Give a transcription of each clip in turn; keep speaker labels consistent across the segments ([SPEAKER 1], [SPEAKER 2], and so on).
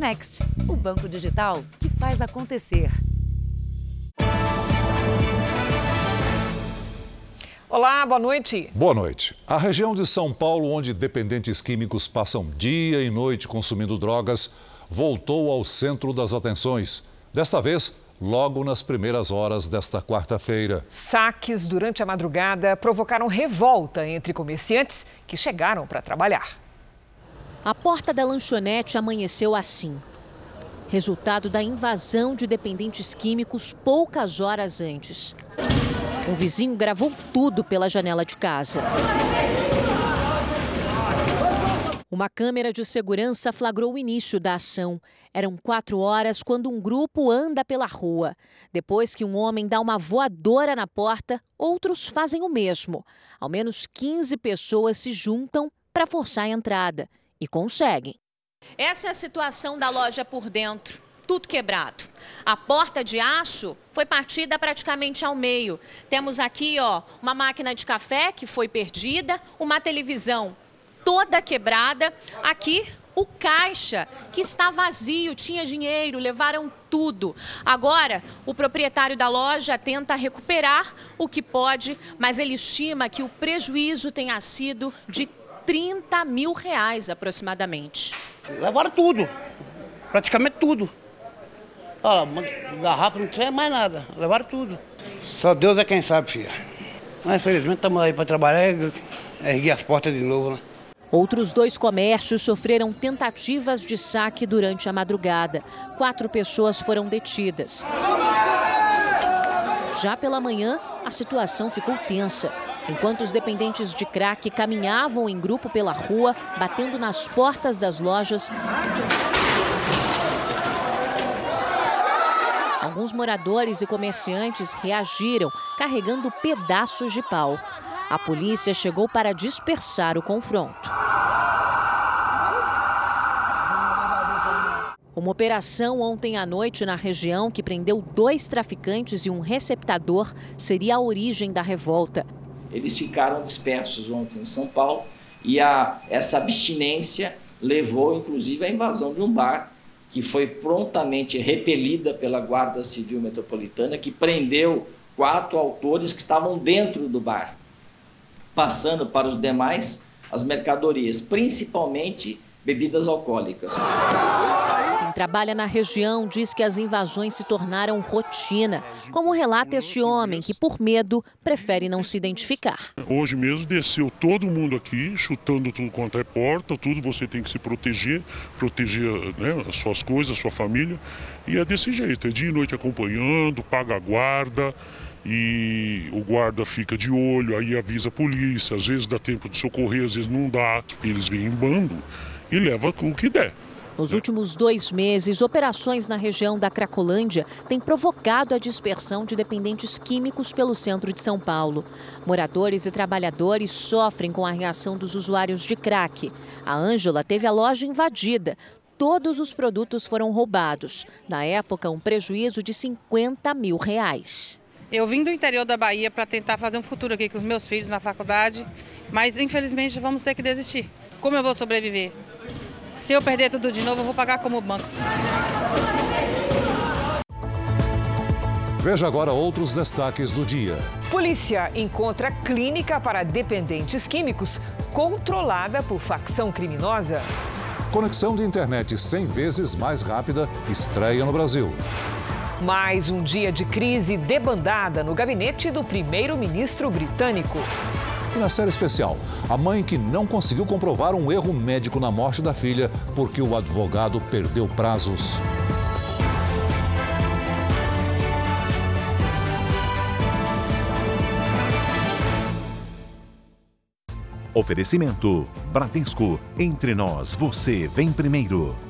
[SPEAKER 1] Next, o banco digital que faz acontecer.
[SPEAKER 2] Olá, boa noite.
[SPEAKER 3] Boa noite. A região de São Paulo, onde dependentes químicos passam dia e noite consumindo drogas, voltou ao centro das atenções. Desta vez, logo nas primeiras horas desta quarta-feira.
[SPEAKER 2] Saques durante a madrugada provocaram revolta entre comerciantes que chegaram para trabalhar.
[SPEAKER 4] A porta da lanchonete amanheceu assim. Resultado da invasão de dependentes químicos poucas horas antes. Um vizinho gravou tudo pela janela de casa. Uma câmera de segurança flagrou o início da ação. Eram quatro horas quando um grupo anda pela rua. Depois que um homem dá uma voadora na porta, outros fazem o mesmo. Ao menos 15 pessoas se juntam para forçar a entrada e conseguem. Essa é a situação da loja por dentro tudo quebrado. A porta de aço foi partida praticamente ao meio. Temos aqui, ó, uma máquina de café que foi perdida, uma televisão toda quebrada. Aqui, o caixa que está vazio, tinha dinheiro, levaram tudo. Agora, o proprietário da loja tenta recuperar o que pode, mas ele estima que o prejuízo tenha sido de 30 mil reais aproximadamente.
[SPEAKER 5] Levaram tudo, praticamente tudo. Olha, garrafa não tinha mais nada, levaram tudo. Só Deus é quem sabe, filha. Mas infelizmente estamos aí para trabalhar e erguer as portas de novo, né?
[SPEAKER 4] Outros dois comércios sofreram tentativas de saque durante a madrugada. Quatro pessoas foram detidas. Já pela manhã, a situação ficou tensa. Enquanto os dependentes de crack caminhavam em grupo pela rua, batendo nas portas das lojas, Alguns moradores e comerciantes reagiram, carregando pedaços de pau. A polícia chegou para dispersar o confronto. Uma operação ontem à noite na região que prendeu dois traficantes e um receptador seria a origem da revolta.
[SPEAKER 6] Eles ficaram dispersos ontem em São Paulo e a, essa abstinência levou inclusive à invasão de um bar que foi prontamente repelida pela Guarda Civil Metropolitana, que prendeu quatro autores que estavam dentro do bar, passando para os demais as mercadorias, principalmente bebidas alcoólicas.
[SPEAKER 4] Quem trabalha na região diz que as invasões se tornaram rotina, como relata este homem que, por medo, prefere não se identificar.
[SPEAKER 7] Hoje mesmo desceu todo mundo aqui, chutando tudo quanto é porta, tudo você tem que se proteger, proteger né, as suas coisas, a sua família. E é desse jeito, é dia e noite acompanhando, paga a guarda e o guarda fica de olho, aí avisa a polícia, às vezes dá tempo de socorrer, às vezes não dá, eles vêm em bando e leva o que der.
[SPEAKER 4] Nos últimos dois meses, operações na região da Cracolândia têm provocado a dispersão de dependentes químicos pelo centro de São Paulo. Moradores e trabalhadores sofrem com a reação dos usuários de crack. A Ângela teve a loja invadida. Todos os produtos foram roubados. Na época, um prejuízo de 50 mil reais.
[SPEAKER 8] Eu vim do interior da Bahia para tentar fazer um futuro aqui com os meus filhos na faculdade, mas infelizmente vamos ter que desistir. Como eu vou sobreviver? Se eu perder tudo de novo, eu vou pagar como banco.
[SPEAKER 3] Veja agora outros destaques do dia.
[SPEAKER 2] Polícia encontra clínica para dependentes químicos controlada por facção criminosa.
[SPEAKER 3] Conexão de internet 100 vezes mais rápida estreia no Brasil.
[SPEAKER 2] Mais um dia de crise debandada no gabinete do primeiro-ministro britânico.
[SPEAKER 3] E na série especial, a mãe que não conseguiu comprovar um erro médico na morte da filha porque o advogado perdeu prazos.
[SPEAKER 9] Oferecimento: Bradesco. Entre nós, você vem primeiro.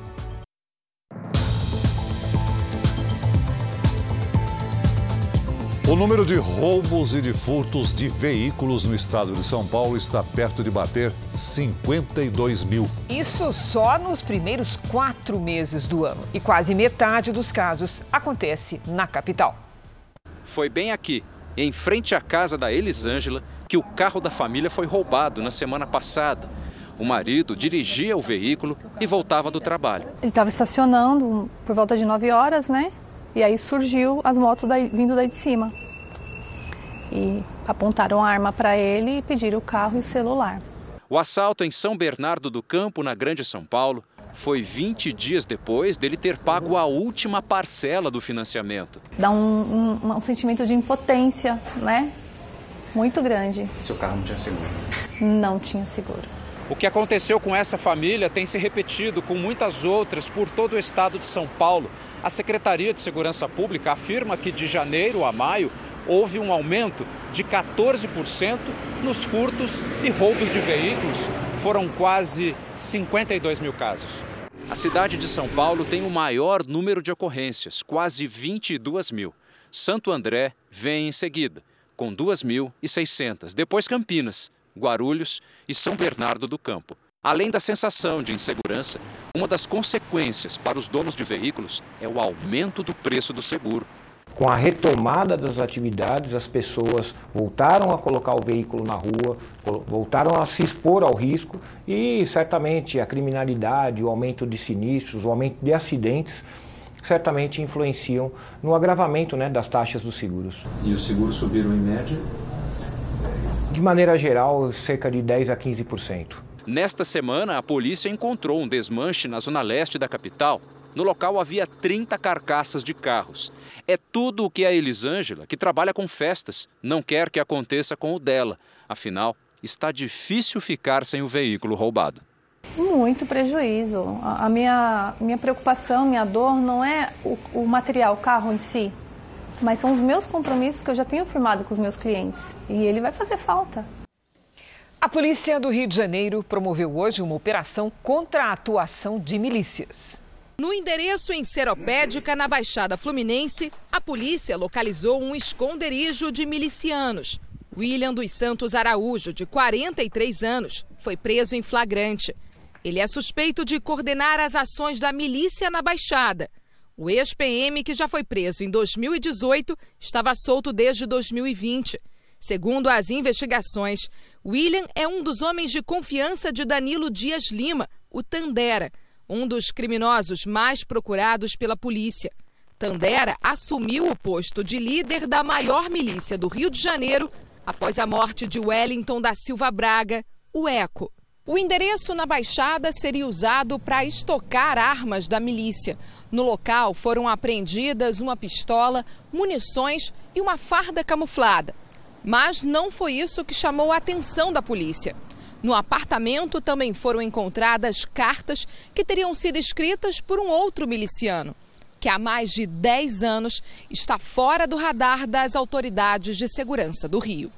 [SPEAKER 3] O número de roubos e de furtos de veículos no estado de São Paulo está perto de bater 52 mil.
[SPEAKER 2] Isso só nos primeiros quatro meses do ano. E quase metade dos casos acontece na capital.
[SPEAKER 10] Foi bem aqui, em frente à casa da Elisângela, que o carro da família foi roubado na semana passada. O marido dirigia o veículo e voltava do trabalho.
[SPEAKER 11] Ele estava estacionando por volta de 9 horas, né? E aí surgiu as motos daí, vindo daí de cima. E apontaram a arma para ele e pediram o carro e o celular.
[SPEAKER 10] O assalto em São Bernardo do Campo, na Grande São Paulo, foi 20 dias depois dele ter pago a última parcela do financiamento.
[SPEAKER 11] Dá um, um, um sentimento de impotência, né? Muito grande.
[SPEAKER 12] Seu carro não tinha seguro?
[SPEAKER 11] Não tinha seguro.
[SPEAKER 10] O que aconteceu com essa família tem se repetido com muitas outras por todo o estado de São Paulo. A Secretaria de Segurança Pública afirma que de janeiro a maio houve um aumento de 14% nos furtos e roubos de veículos. Foram quase 52 mil casos. A cidade de São Paulo tem o maior número de ocorrências, quase 22 mil. Santo André vem em seguida, com 2.600. Depois Campinas, Guarulhos e São Bernardo do Campo. Além da sensação de insegurança, uma das consequências para os donos de veículos é o aumento do preço do seguro.
[SPEAKER 13] Com a retomada das atividades, as pessoas voltaram a colocar o veículo na rua, voltaram a se expor ao risco e certamente a criminalidade, o aumento de sinistros, o aumento de acidentes certamente influenciam no agravamento né, das taxas dos seguros.
[SPEAKER 12] E os seguros subiram em média?
[SPEAKER 13] De maneira geral, cerca de 10 a 15%.
[SPEAKER 10] Nesta semana, a polícia encontrou um desmanche na zona leste da capital. No local havia 30 carcaças de carros. É tudo o que a Elisângela, que trabalha com festas, não quer que aconteça com o dela. Afinal, está difícil ficar sem o veículo roubado.
[SPEAKER 11] Muito prejuízo. A minha, minha preocupação, minha dor não é o, o material, o carro em si, mas são os meus compromissos que eu já tenho firmado com os meus clientes. E ele vai fazer falta.
[SPEAKER 2] A polícia do Rio de Janeiro promoveu hoje uma operação contra a atuação de milícias.
[SPEAKER 14] No endereço em Seropédica, na Baixada Fluminense, a polícia localizou um esconderijo de milicianos. William dos Santos Araújo, de 43 anos, foi preso em flagrante. Ele é suspeito de coordenar as ações da milícia na Baixada. O ex-PM, que já foi preso em 2018, estava solto desde 2020. Segundo as investigações, William é um dos homens de confiança de Danilo Dias Lima, o Tandera, um dos criminosos mais procurados pela polícia. Tandera assumiu o posto de líder da maior milícia do Rio de Janeiro após a morte de Wellington da Silva Braga, o ECO. O endereço na Baixada seria usado para estocar armas da milícia. No local foram apreendidas uma pistola, munições e uma farda camuflada. Mas não foi isso que chamou a atenção da polícia. No apartamento também foram encontradas cartas que teriam sido escritas por um outro miliciano, que há mais de 10 anos está fora do radar das autoridades de segurança do Rio.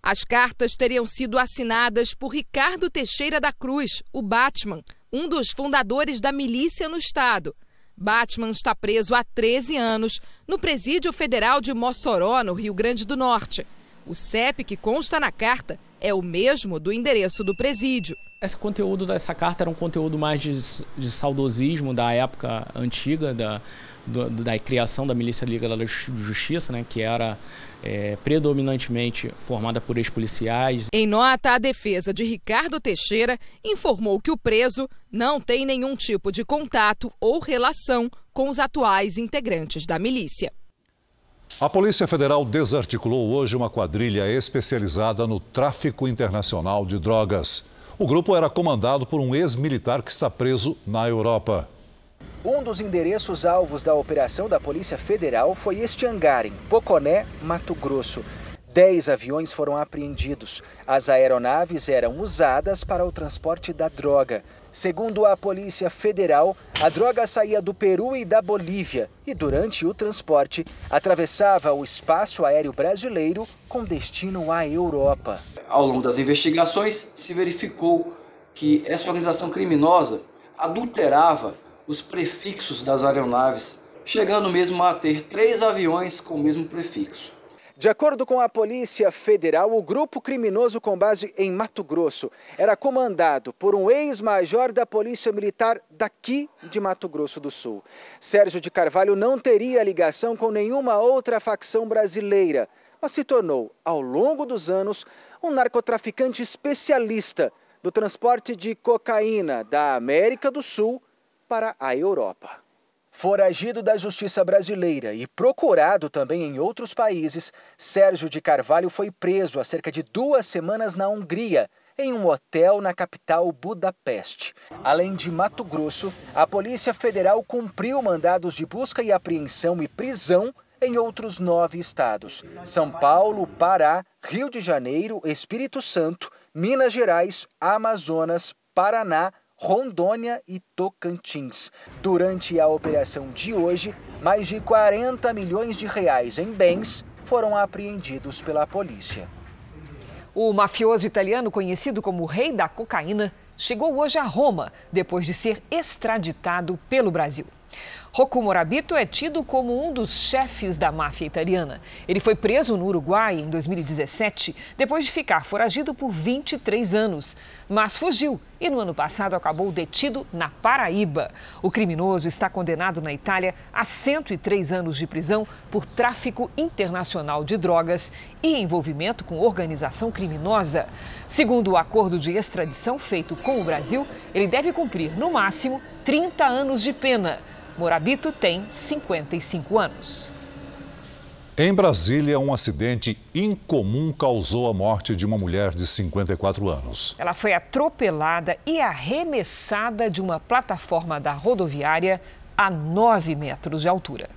[SPEAKER 14] As cartas teriam sido assinadas por Ricardo Teixeira da Cruz, o Batman, um dos fundadores da milícia no estado. Batman está preso há 13 anos no Presídio Federal de Mossoró, no Rio Grande do Norte. O CEP que consta na carta é o mesmo do endereço do presídio.
[SPEAKER 15] Esse conteúdo dessa carta era um conteúdo mais de, de saudosismo da época antiga, da, do, da criação da Milícia Liga da Justiça, né, que era é, predominantemente formada por ex-policiais.
[SPEAKER 14] Em nota, a defesa de Ricardo Teixeira informou que o preso não tem nenhum tipo de contato ou relação com os atuais integrantes da milícia.
[SPEAKER 3] A Polícia Federal desarticulou hoje uma quadrilha especializada no tráfico internacional de drogas. O grupo era comandado por um ex-militar que está preso na Europa.
[SPEAKER 16] Um dos endereços alvos da operação da Polícia Federal foi este hangar em Poconé, Mato Grosso. Dez aviões foram apreendidos. As aeronaves eram usadas para o transporte da droga. Segundo a Polícia Federal, a droga saía do Peru e da Bolívia e, durante o transporte, atravessava o espaço aéreo brasileiro com destino à Europa.
[SPEAKER 17] Ao longo das investigações, se verificou que essa organização criminosa adulterava os prefixos das aeronaves, chegando mesmo a ter três aviões com o mesmo prefixo.
[SPEAKER 16] De acordo com a Polícia Federal, o grupo criminoso com base em Mato Grosso era comandado por um ex-major da Polícia Militar daqui de Mato Grosso do Sul. Sérgio de Carvalho não teria ligação com nenhuma outra facção brasileira, mas se tornou, ao longo dos anos, um narcotraficante especialista do transporte de cocaína da América do Sul para a Europa. Foragido da justiça brasileira e procurado também em outros países, Sérgio de Carvalho foi preso há cerca de duas semanas na Hungria, em um hotel na capital Budapeste. Além de Mato Grosso, a Polícia Federal cumpriu mandados de busca e apreensão e prisão em outros nove estados: São Paulo, Pará, Rio de Janeiro, Espírito Santo, Minas Gerais, Amazonas, Paraná, Rondônia e Tocantins. Durante a operação de hoje, mais de 40 milhões de reais em bens foram apreendidos pela polícia.
[SPEAKER 2] O mafioso italiano conhecido como Rei da Cocaína chegou hoje a Roma depois de ser extraditado pelo Brasil. Rocco Morabito é tido como um dos chefes da máfia italiana. Ele foi preso no Uruguai em 2017, depois de ficar foragido por 23 anos. Mas fugiu e no ano passado acabou detido na Paraíba. O criminoso está condenado na Itália a 103 anos de prisão por tráfico internacional de drogas e envolvimento com organização criminosa. Segundo o acordo de extradição feito com o Brasil, ele deve cumprir, no máximo, 30 anos de pena. Morabito tem 55 anos.
[SPEAKER 3] Em Brasília, um acidente incomum causou a morte de uma mulher de 54 anos.
[SPEAKER 2] Ela foi atropelada e arremessada de uma plataforma da rodoviária a 9 metros de altura.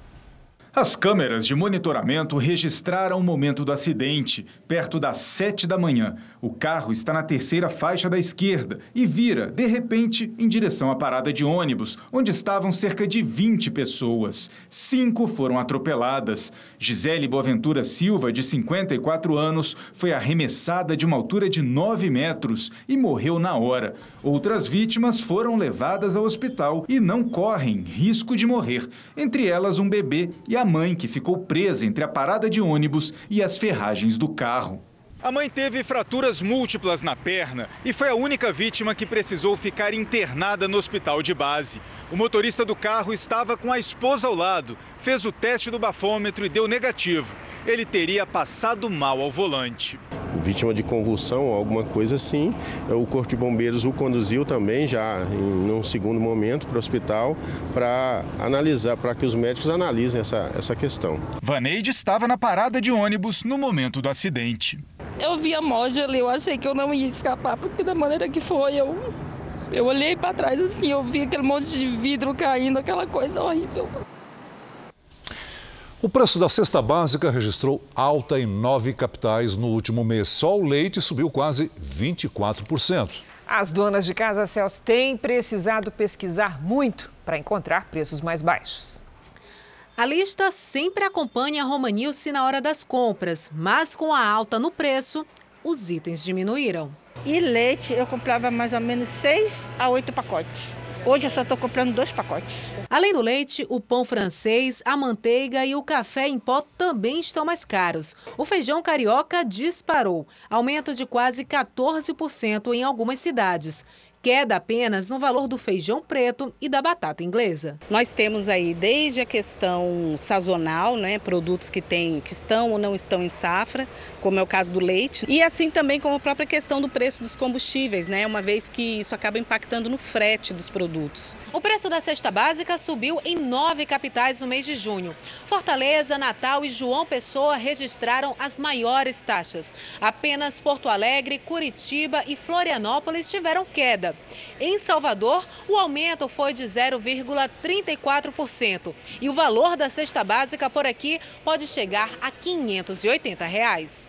[SPEAKER 18] As câmeras de monitoramento registraram o momento do acidente, perto das 7 da manhã. O carro está na terceira faixa da esquerda e vira, de repente, em direção à parada de ônibus, onde estavam cerca de 20 pessoas. Cinco foram atropeladas. Gisele Boaventura Silva, de 54 anos, foi arremessada de uma altura de 9 metros e morreu na hora. Outras vítimas foram levadas ao hospital e não correm risco de morrer, entre elas um bebê e a mãe que ficou presa entre a parada de ônibus e as ferragens do carro.
[SPEAKER 19] A mãe teve fraturas múltiplas na perna e foi a única vítima que precisou ficar internada no hospital de base. O motorista do carro estava com a esposa ao lado, fez o teste do bafômetro e deu negativo. Ele teria passado mal ao volante.
[SPEAKER 20] Vítima de convulsão, alguma coisa assim. O Corpo de Bombeiros o conduziu também, já em um segundo momento, para o hospital, para analisar, para que os médicos analisem essa, essa questão.
[SPEAKER 19] Vaneide estava na parada de ônibus no momento do acidente.
[SPEAKER 21] Eu vi a moja ali, eu achei que eu não ia escapar, porque da maneira que foi, eu, eu olhei para trás assim, eu vi aquele monte de vidro caindo, aquela coisa horrível.
[SPEAKER 3] O preço da cesta básica registrou alta em nove capitais no último mês. Só o leite subiu quase 24%.
[SPEAKER 2] As donas de casa Celso têm precisado pesquisar muito para encontrar preços mais baixos.
[SPEAKER 22] A lista sempre acompanha a Romanilce na hora das compras, mas com a alta no preço, os itens diminuíram.
[SPEAKER 23] E leite, eu comprava mais ou menos 6 a 8 pacotes. Hoje eu só estou comprando dois pacotes.
[SPEAKER 22] Além do leite, o pão francês, a manteiga e o café em pó também estão mais caros. O feijão carioca disparou, aumento de quase 14% em algumas cidades queda apenas no valor do feijão preto e da batata inglesa.
[SPEAKER 24] Nós temos aí desde a questão sazonal, né, produtos que, tem, que estão ou não estão em safra, como é o caso do leite, e assim também como a própria questão do preço dos combustíveis, né, uma vez que isso acaba impactando no frete dos produtos.
[SPEAKER 22] O preço da cesta básica subiu em nove capitais no mês de junho. Fortaleza, Natal e João Pessoa registraram as maiores taxas. Apenas Porto Alegre, Curitiba e Florianópolis tiveram queda. Em Salvador, o aumento foi de 0,34% e o valor da cesta básica por aqui pode chegar a 580 reais.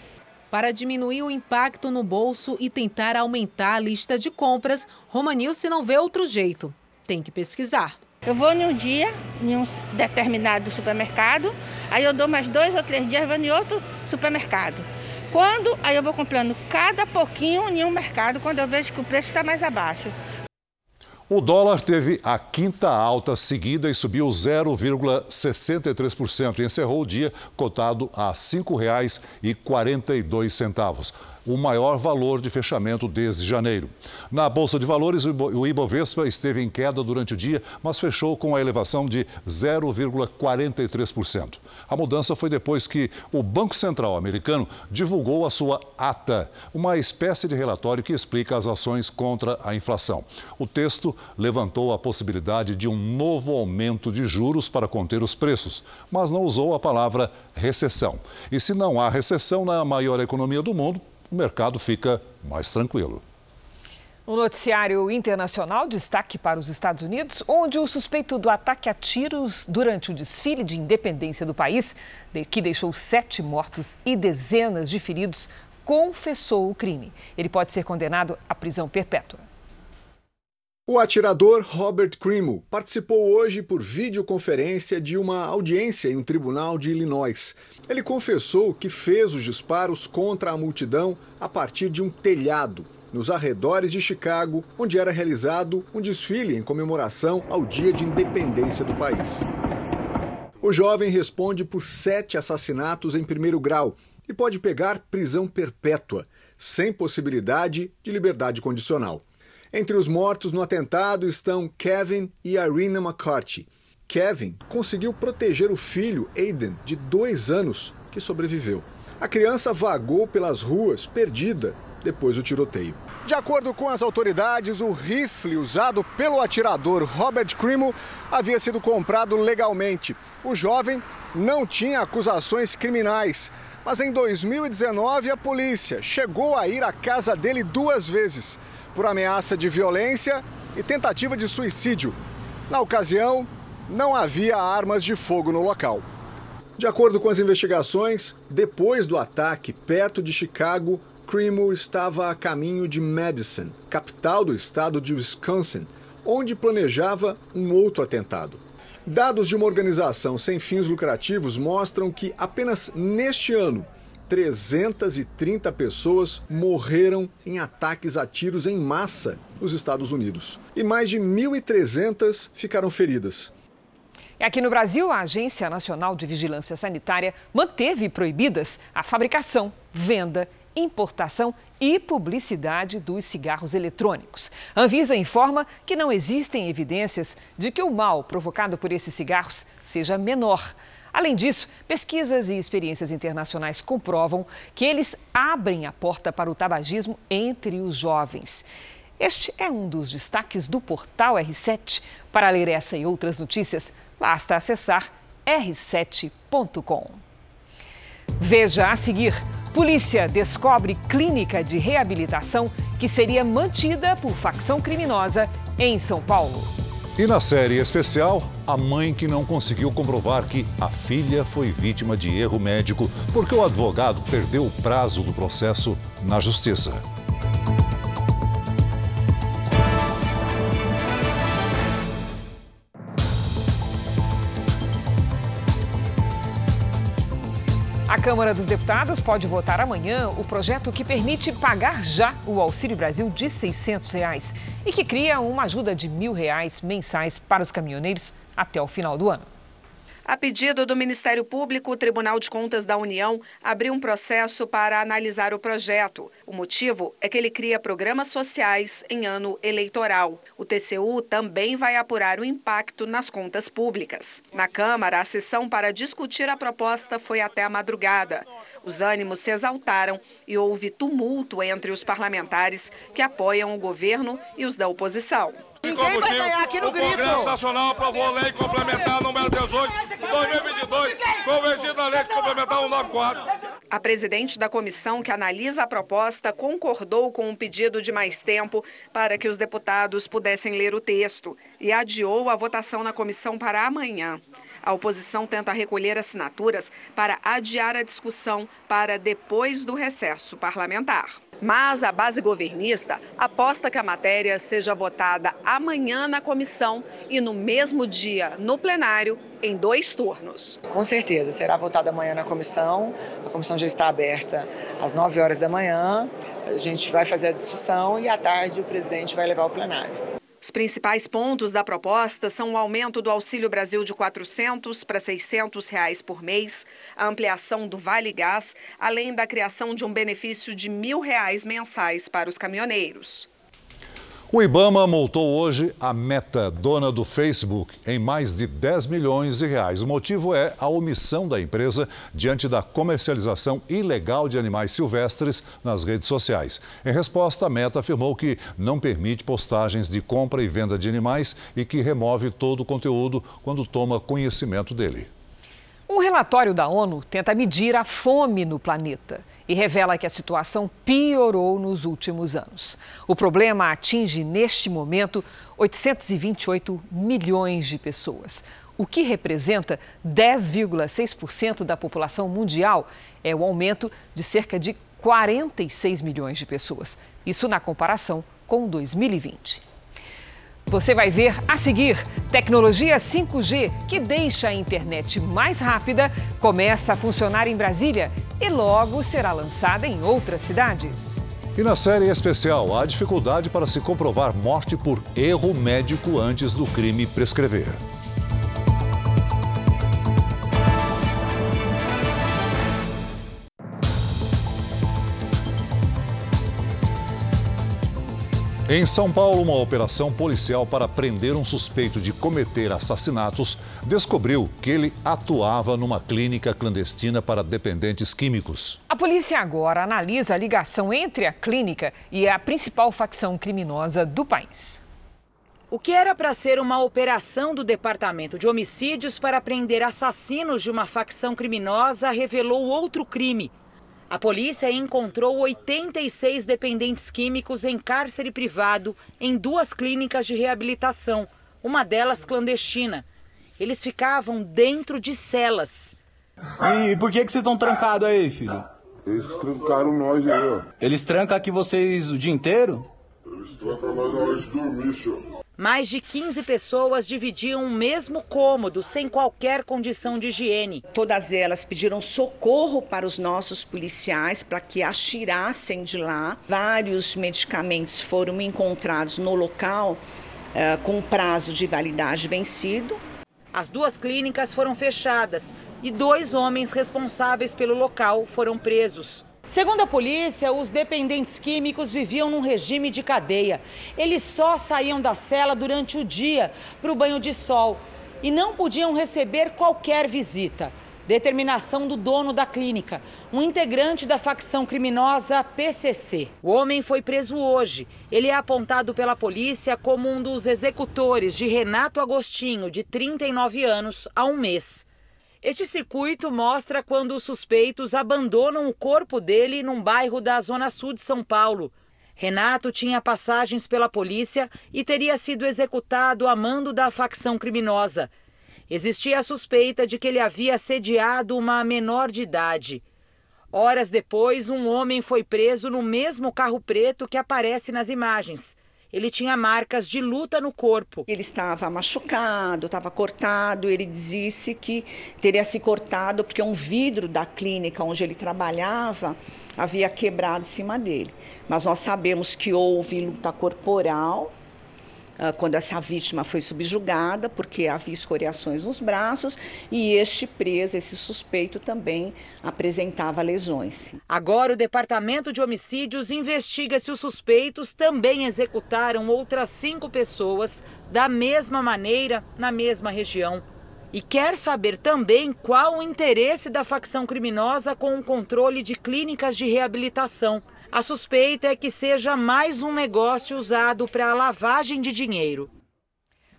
[SPEAKER 22] Para diminuir o impacto no bolso e tentar aumentar a lista de compras, Romanilce não vê outro jeito. Tem que pesquisar.
[SPEAKER 23] Eu vou em um dia, em um determinado supermercado, aí eu dou mais dois ou três dias, vou em outro supermercado. Quando aí eu vou comprando cada pouquinho em um mercado, quando eu vejo que o preço está mais abaixo.
[SPEAKER 3] O dólar teve a quinta alta seguida e subiu 0,63% e encerrou o dia cotado a R$ 5,42. O maior valor de fechamento desde janeiro. Na Bolsa de Valores, o Ibovespa esteve em queda durante o dia, mas fechou com a elevação de 0,43%. A mudança foi depois que o Banco Central americano divulgou a sua ata, uma espécie de relatório que explica as ações contra a inflação. O texto levantou a possibilidade de um novo aumento de juros para conter os preços, mas não usou a palavra recessão. E se não há recessão na maior economia do mundo, o mercado fica mais tranquilo.
[SPEAKER 2] No noticiário internacional, destaque para os Estados Unidos, onde o suspeito do ataque a tiros durante o desfile de independência do país, que deixou sete mortos e dezenas de feridos, confessou o crime. Ele pode ser condenado à prisão perpétua.
[SPEAKER 25] O atirador Robert Crimo participou hoje por videoconferência de uma audiência em um tribunal de Illinois. Ele confessou que fez os disparos contra a multidão a partir de um telhado nos arredores de Chicago, onde era realizado um desfile em comemoração ao Dia de Independência do país. O jovem responde por sete assassinatos em primeiro grau e pode pegar prisão perpétua, sem possibilidade de liberdade condicional. Entre os mortos no atentado estão Kevin e Irina McCarthy. Kevin conseguiu proteger o filho, Aiden, de dois anos, que sobreviveu. A criança vagou pelas ruas, perdida, depois do tiroteio. De acordo com as autoridades, o rifle usado pelo atirador Robert Crimo havia sido comprado legalmente. O jovem não tinha acusações criminais, mas em 2019 a polícia chegou a ir à casa dele duas vezes por ameaça de violência e tentativa de suicídio. Na ocasião, não havia armas de fogo no local. De acordo com as investigações, depois do ataque perto de Chicago, Cremo estava a caminho de Madison, capital do estado de Wisconsin, onde planejava um outro atentado. Dados de uma organização sem fins lucrativos mostram que apenas neste ano 330 pessoas morreram em ataques a tiros em massa nos Estados Unidos e mais de 1.300 ficaram feridas.
[SPEAKER 2] Aqui no Brasil, a Agência Nacional de Vigilância Sanitária manteve proibidas a fabricação, venda, importação e publicidade dos cigarros eletrônicos. A Anvisa informa que não existem evidências de que o mal provocado por esses cigarros seja menor. Além disso, pesquisas e experiências internacionais comprovam que eles abrem a porta para o tabagismo entre os jovens. Este é um dos destaques do portal R7. Para ler essa e outras notícias, basta acessar r7.com. Veja a seguir: polícia descobre clínica de reabilitação que seria mantida por facção criminosa em São Paulo.
[SPEAKER 3] E na série especial, a mãe que não conseguiu comprovar que a filha foi vítima de erro médico porque o advogado perdeu o prazo do processo na justiça.
[SPEAKER 2] A Câmara dos Deputados pode votar amanhã o projeto que permite pagar já o Auxílio Brasil de 600 reais e que cria uma ajuda de mil reais mensais para os caminhoneiros até o final do ano.
[SPEAKER 26] A pedido do Ministério Público, o Tribunal de Contas da União abriu um processo para analisar o projeto. O motivo é que ele cria programas sociais em ano eleitoral. O TCU também vai apurar o impacto nas contas públicas. Na Câmara, a sessão para discutir a proposta foi até a madrugada. Os ânimos se exaltaram e houve tumulto entre os parlamentares que apoiam o governo e os da oposição.
[SPEAKER 27] Ninguém vai ganhar aqui no o grito. O Congresso Nacional aprovou a lei complementar número 18 de 2022, convertida a lei complementar 194.
[SPEAKER 26] A presidente da comissão que analisa a proposta concordou com um pedido de mais tempo para que os deputados pudessem ler o texto e adiou a votação na comissão para amanhã. A oposição tenta recolher assinaturas para adiar a discussão para depois do recesso parlamentar. Mas a base governista aposta que a matéria seja votada amanhã na comissão e no mesmo dia no plenário, em dois turnos.
[SPEAKER 28] Com certeza, será votada amanhã na comissão. A comissão já está aberta às 9 horas da manhã. A gente vai fazer a discussão e à tarde o presidente vai levar ao plenário.
[SPEAKER 26] Os principais pontos da proposta são o aumento do Auxílio Brasil de 400 para 600 reais por mês, a ampliação do Vale Gás, além da criação de um benefício de mil reais mensais para os caminhoneiros.
[SPEAKER 3] O Ibama multou hoje a Meta, dona do Facebook, em mais de 10 milhões de reais. O motivo é a omissão da empresa diante da comercialização ilegal de animais silvestres nas redes sociais. Em resposta, a Meta afirmou que não permite postagens de compra e venda de animais e que remove todo o conteúdo quando toma conhecimento dele.
[SPEAKER 2] Um relatório da ONU tenta medir a fome no planeta e revela que a situação piorou nos últimos anos. O problema atinge, neste momento, 828 milhões de pessoas. O que representa 10,6% da população mundial é o aumento de cerca de 46 milhões de pessoas. Isso na comparação com 2020. Você vai ver a seguir: tecnologia 5G que deixa a internet mais rápida começa a funcionar em Brasília e logo será lançada em outras cidades.
[SPEAKER 3] E na série especial, a dificuldade para se comprovar morte por erro médico antes do crime prescrever. Em São Paulo, uma operação policial para prender um suspeito de cometer assassinatos descobriu que ele atuava numa clínica clandestina para dependentes químicos.
[SPEAKER 2] A polícia agora analisa a ligação entre a clínica e a principal facção criminosa do país.
[SPEAKER 29] O que era para ser uma operação do Departamento de Homicídios para prender assassinos de uma facção criminosa revelou outro crime a polícia encontrou 86 dependentes químicos em cárcere privado em duas clínicas de reabilitação, uma delas clandestina. Eles ficavam dentro de celas.
[SPEAKER 30] E por que, que vocês estão trancados aí, filho?
[SPEAKER 31] Eles trancaram nós aí, ó.
[SPEAKER 30] Eles trancam aqui vocês o dia inteiro?
[SPEAKER 31] Eles trancam nós na hora de dormir, senhor.
[SPEAKER 29] Mais de 15 pessoas dividiam o mesmo cômodo, sem qualquer condição de higiene.
[SPEAKER 32] Todas elas pediram socorro para os nossos policiais para que as tirassem de lá. Vários medicamentos foram encontrados no local uh, com prazo de validade vencido.
[SPEAKER 29] As duas clínicas foram fechadas e dois homens responsáveis pelo local foram presos. Segundo a polícia, os dependentes químicos viviam num regime de cadeia. Eles só saíam da cela durante o dia para o banho de sol e não podiam receber qualquer visita. Determinação do dono da clínica, um integrante da facção criminosa PCC. O homem foi preso hoje. Ele é apontado pela polícia como um dos executores de Renato Agostinho, de 39 anos, há um mês. Este circuito mostra quando os suspeitos abandonam o corpo dele num bairro da Zona Sul de São Paulo. Renato tinha passagens pela polícia e teria sido executado a mando da facção criminosa. Existia a suspeita de que ele havia assediado uma menor de idade. Horas depois, um homem foi preso no mesmo carro preto que aparece nas imagens ele tinha marcas de luta no corpo.
[SPEAKER 32] Ele estava machucado, estava cortado. Ele disse que teria se cortado porque um vidro da clínica onde ele trabalhava havia quebrado em cima dele. Mas nós sabemos que houve luta corporal quando essa vítima foi subjugada, porque havia escoriações nos braços, e este preso, esse suspeito, também apresentava lesões.
[SPEAKER 29] Agora, o Departamento de Homicídios investiga se os suspeitos também executaram outras cinco pessoas da mesma maneira na mesma região. E quer saber também qual o interesse da facção criminosa com o controle de clínicas de reabilitação. A suspeita é que seja mais um negócio usado para lavagem de dinheiro.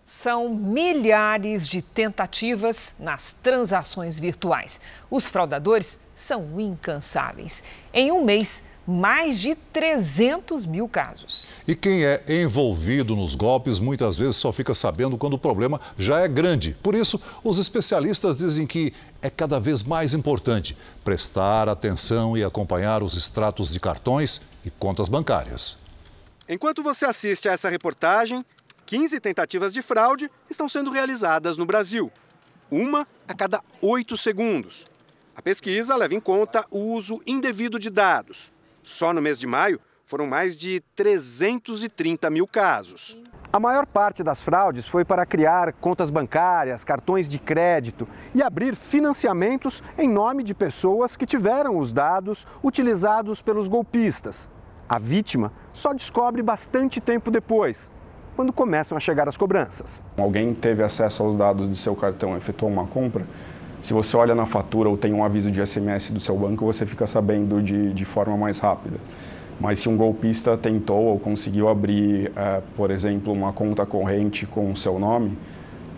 [SPEAKER 2] São milhares de tentativas nas transações virtuais. Os fraudadores são incansáveis. Em um mês, mais de 300 mil casos.
[SPEAKER 3] E quem é envolvido nos golpes muitas vezes só fica sabendo quando o problema já é grande. Por isso, os especialistas dizem que é cada vez mais importante prestar atenção e acompanhar os extratos de cartões e contas bancárias.
[SPEAKER 33] Enquanto você assiste a essa reportagem, 15 tentativas de fraude estão sendo realizadas no Brasil. Uma a cada oito segundos. A pesquisa leva em conta o uso indevido de dados. Só no mês de maio foram mais de 330 mil casos. A maior parte das fraudes foi para criar contas bancárias, cartões de crédito e abrir financiamentos em nome de pessoas que tiveram os dados utilizados pelos golpistas. A vítima só descobre bastante tempo depois, quando começam a chegar as cobranças.
[SPEAKER 34] Alguém teve acesso aos dados do seu cartão e efetuou uma compra, se você olha na fatura ou tem um aviso de SMS do seu banco, você fica sabendo de, de forma mais rápida. Mas se um golpista tentou ou conseguiu abrir, é, por exemplo, uma conta corrente com o seu nome,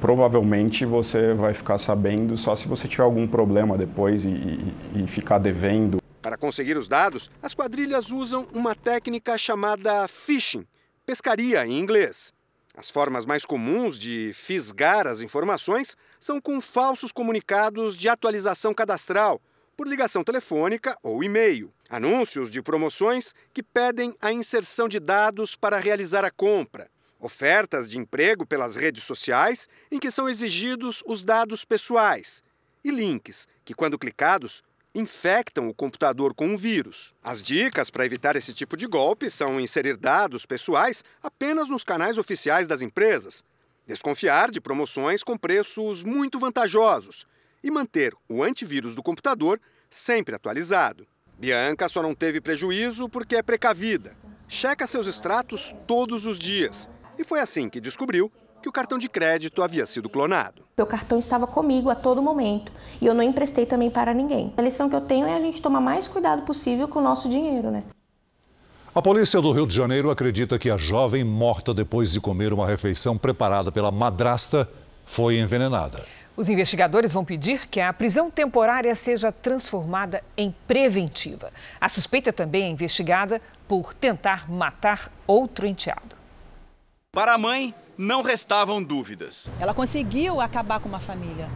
[SPEAKER 34] provavelmente você vai ficar sabendo só se você tiver algum problema depois e, e, e ficar devendo.
[SPEAKER 33] Para conseguir os dados, as quadrilhas usam uma técnica chamada phishing, pescaria em inglês. As formas mais comuns de fisgar as informações são com falsos comunicados de atualização cadastral, por ligação telefônica ou e-mail. Anúncios de promoções que pedem a inserção de dados para realizar a compra. Ofertas de emprego pelas redes sociais em que são exigidos os dados pessoais. E links que, quando clicados, infectam o computador com um vírus. As dicas para evitar esse tipo de golpe são inserir dados pessoais apenas nos canais oficiais das empresas, desconfiar de promoções com preços muito vantajosos e manter o antivírus do computador sempre atualizado. Bianca só não teve prejuízo porque é precavida. Checa seus extratos todos os dias. E foi assim que descobriu que o cartão de crédito havia sido clonado.
[SPEAKER 35] Meu cartão estava comigo a todo momento e eu não emprestei também para ninguém. A lição que eu tenho é a gente tomar mais cuidado possível com o nosso dinheiro, né?
[SPEAKER 3] A polícia do Rio de Janeiro acredita que a jovem morta depois de comer uma refeição preparada pela madrasta foi envenenada.
[SPEAKER 2] Os investigadores vão pedir que a prisão temporária seja transformada em preventiva. A suspeita também é investigada por tentar matar outro enteado.
[SPEAKER 36] Para a mãe, não restavam dúvidas.
[SPEAKER 37] Ela conseguiu acabar com uma família.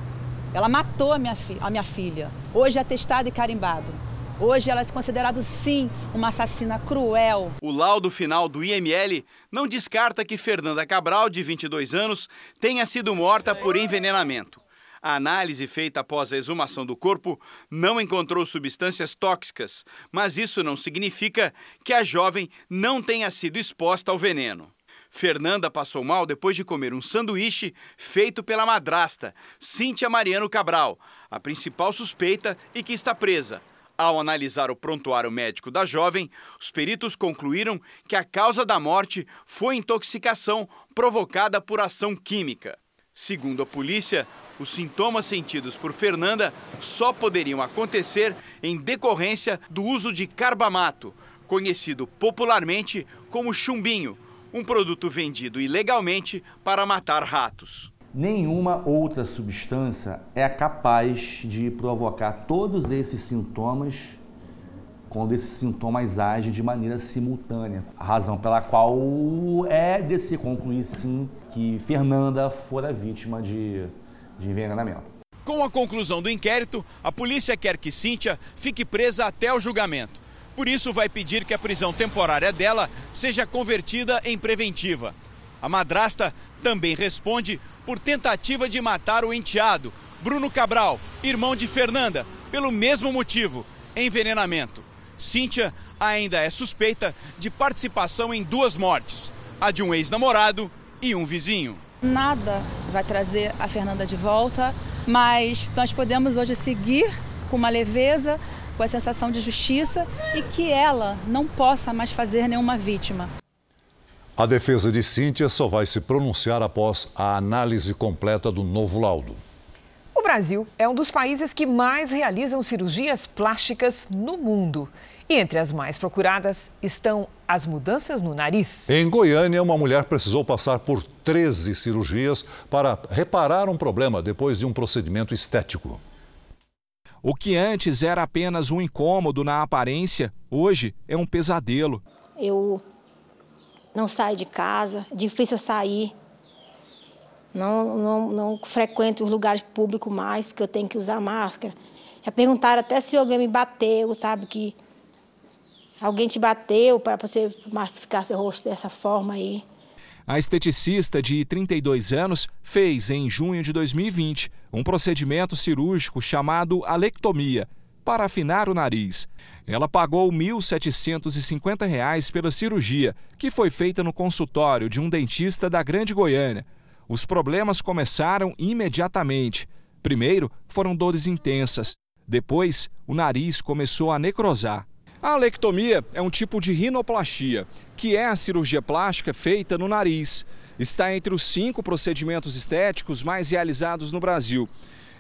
[SPEAKER 37] Ela matou a minha, a minha filha. Hoje é atestado e carimbado. Hoje ela é considerada, sim, uma assassina cruel.
[SPEAKER 36] O laudo final do IML não descarta que Fernanda Cabral, de 22 anos, tenha sido morta por envenenamento. A análise feita após a exumação do corpo não encontrou substâncias tóxicas, mas isso não significa que a jovem não tenha sido exposta ao veneno. Fernanda passou mal depois de comer um sanduíche feito pela madrasta, Cíntia Mariano Cabral, a principal suspeita e que está presa. Ao analisar o prontuário médico da jovem, os peritos concluíram que a causa da morte foi intoxicação provocada por ação química. Segundo a polícia, os sintomas sentidos por Fernanda só poderiam acontecer em decorrência do uso de carbamato, conhecido popularmente como chumbinho, um produto vendido ilegalmente para matar ratos.
[SPEAKER 38] Nenhuma outra substância é capaz de provocar todos esses sintomas quando esses sintomas agem de maneira simultânea. A razão pela qual é de se concluir, sim, que Fernanda fora vítima de, de envenenamento.
[SPEAKER 36] Com a conclusão do inquérito, a polícia quer que Cíntia fique presa até o julgamento. Por isso, vai pedir que a prisão temporária dela seja convertida em preventiva. A madrasta também responde por tentativa de matar o enteado, Bruno Cabral, irmão de Fernanda, pelo mesmo motivo, envenenamento. Cíntia ainda é suspeita de participação em duas mortes, a de um ex-namorado e um vizinho.
[SPEAKER 37] Nada vai trazer a Fernanda de volta, mas nós podemos hoje seguir com uma leveza, com a sensação de justiça e que ela não possa mais fazer nenhuma vítima.
[SPEAKER 3] A defesa de Cíntia só vai se pronunciar após a análise completa do novo laudo.
[SPEAKER 2] O Brasil é um dos países que mais realizam cirurgias plásticas no mundo. E entre as mais procuradas estão as mudanças no nariz.
[SPEAKER 3] Em Goiânia, uma mulher precisou passar por 13 cirurgias para reparar um problema depois de um procedimento estético.
[SPEAKER 39] O que antes era apenas um incômodo na aparência, hoje é um pesadelo.
[SPEAKER 23] Eu não saio de casa, é difícil sair. Não, não, não frequento os lugares públicos mais, porque eu tenho que usar máscara. Já perguntaram até se alguém me bateu, sabe? Que alguém te bateu para você ficar seu rosto dessa forma aí.
[SPEAKER 39] A esteticista de 32 anos fez, em junho de 2020, um procedimento cirúrgico chamado alectomia. para afinar o nariz. Ela pagou R$ 1.750 pela cirurgia, que foi feita no consultório de um dentista da Grande Goiânia. Os problemas começaram imediatamente. Primeiro, foram dores intensas. Depois, o nariz começou a necrosar. A alectomia é um tipo de rinoplastia, que é a cirurgia plástica feita no nariz. Está entre os cinco procedimentos estéticos mais realizados no Brasil.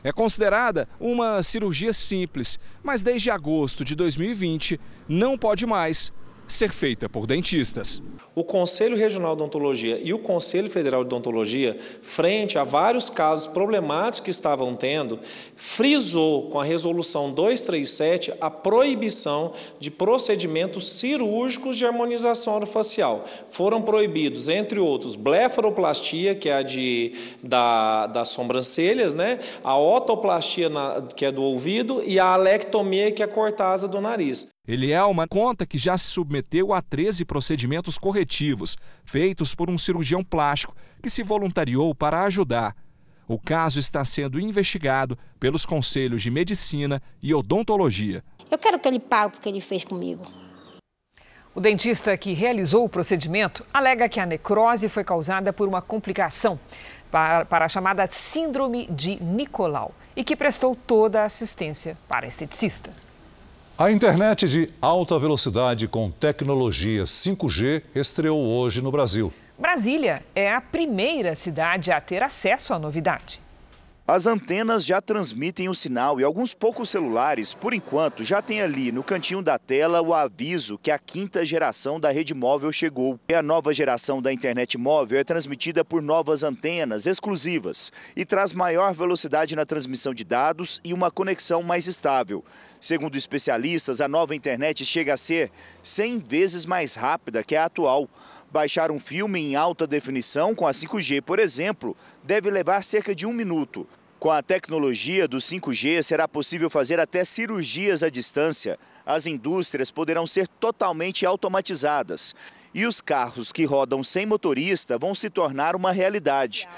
[SPEAKER 39] É considerada uma cirurgia simples, mas desde agosto de 2020 não pode mais ser feita por dentistas.
[SPEAKER 40] O Conselho Regional de Odontologia e o Conselho Federal de Odontologia, frente a vários casos problemáticos que estavam tendo, frisou com a resolução 237 a proibição de procedimentos cirúrgicos de harmonização orofacial. Foram proibidos, entre outros, blefaroplastia, que é a de, da, das sobrancelhas, né? a otoplastia, na, que é do ouvido, e a alectomia, que é a asa do nariz.
[SPEAKER 39] Elielma conta que já se submeteu a 13 procedimentos corretivos, feitos por um cirurgião plástico que se voluntariou para ajudar. O caso está sendo investigado pelos conselhos de medicina e odontologia.
[SPEAKER 23] Eu quero que ele pague o que ele fez comigo.
[SPEAKER 2] O dentista que realizou o procedimento alega que a necrose foi causada por uma complicação para, para a chamada Síndrome de Nicolau e que prestou toda a assistência para a esteticista.
[SPEAKER 3] A internet de alta velocidade com tecnologia 5G estreou hoje no Brasil.
[SPEAKER 2] Brasília é a primeira cidade a ter acesso à novidade.
[SPEAKER 41] As antenas já transmitem o sinal e alguns poucos celulares, por enquanto, já tem ali no cantinho da tela o aviso que a quinta geração da rede móvel chegou. A nova geração da internet móvel é transmitida por novas antenas exclusivas e traz maior velocidade na transmissão de dados e uma conexão mais estável. Segundo especialistas, a nova internet chega a ser 100 vezes mais rápida que a atual. Baixar um filme em alta definição com a 5G, por exemplo, deve levar cerca de um minuto. Com a tecnologia do 5G, será possível fazer até cirurgias à distância. As indústrias poderão ser totalmente automatizadas. E os carros que rodam sem motorista vão se tornar uma realidade.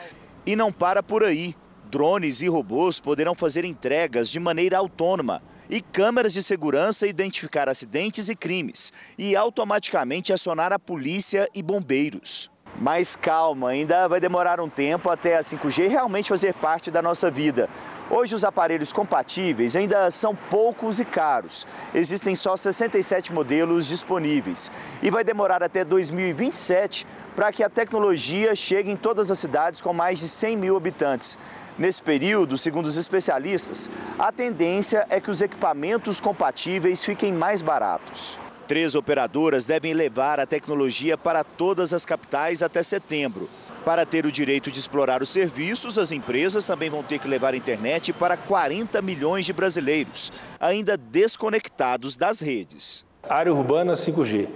[SPEAKER 41] E não para por aí. Drones e robôs poderão fazer entregas de maneira autônoma e câmeras de segurança identificar acidentes e crimes e automaticamente acionar a polícia e bombeiros. Mas calma, ainda vai demorar um tempo até a 5G realmente fazer parte da nossa vida. Hoje os aparelhos compatíveis ainda são poucos e caros. Existem só 67 modelos disponíveis e vai demorar até 2027 para que a tecnologia chegue em todas as cidades com mais de 100 mil habitantes. Nesse período, segundo os especialistas, a tendência é que os equipamentos compatíveis fiquem mais baratos. Três operadoras devem levar a tecnologia para todas as capitais até setembro. Para ter o direito de explorar os serviços, as empresas também vão ter que levar a internet para 40 milhões de brasileiros, ainda desconectados das redes.
[SPEAKER 40] Área urbana 5G,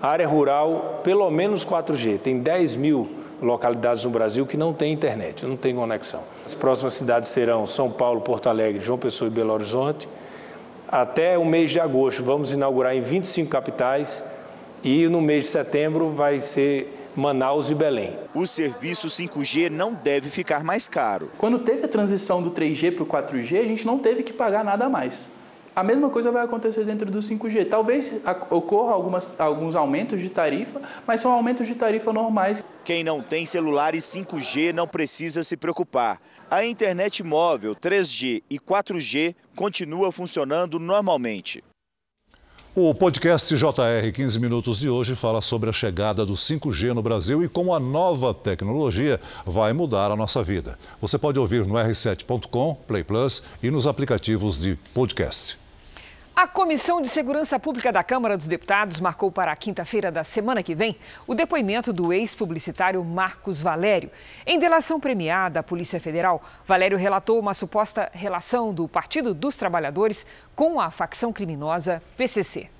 [SPEAKER 40] área rural pelo menos 4G, tem 10 mil localidades no Brasil que não têm internet, não tem conexão. As próximas cidades serão São Paulo, Porto Alegre, João Pessoa e Belo Horizonte. Até o mês de agosto vamos inaugurar em 25 capitais e no mês de setembro vai ser Manaus e Belém.
[SPEAKER 41] O serviço 5G não deve ficar mais caro.
[SPEAKER 42] Quando teve a transição do 3G para o 4G, a gente não teve que pagar nada mais. A mesma coisa vai acontecer dentro do 5G. Talvez ocorra algumas, alguns aumentos de tarifa, mas são aumentos de tarifa normais.
[SPEAKER 41] Quem não tem celulares 5G não precisa se preocupar. A internet móvel 3G e 4G continua funcionando normalmente.
[SPEAKER 3] O podcast JR 15 Minutos de hoje fala sobre a chegada do 5G no Brasil e como a nova tecnologia vai mudar a nossa vida. Você pode ouvir no r7.com, Play Plus e nos aplicativos de podcast.
[SPEAKER 2] A Comissão de Segurança Pública da Câmara dos Deputados marcou para a quinta-feira da semana que vem o depoimento do ex-publicitário Marcos Valério. Em delação premiada à Polícia Federal, Valério relatou uma suposta relação do Partido dos Trabalhadores com a facção criminosa PCC.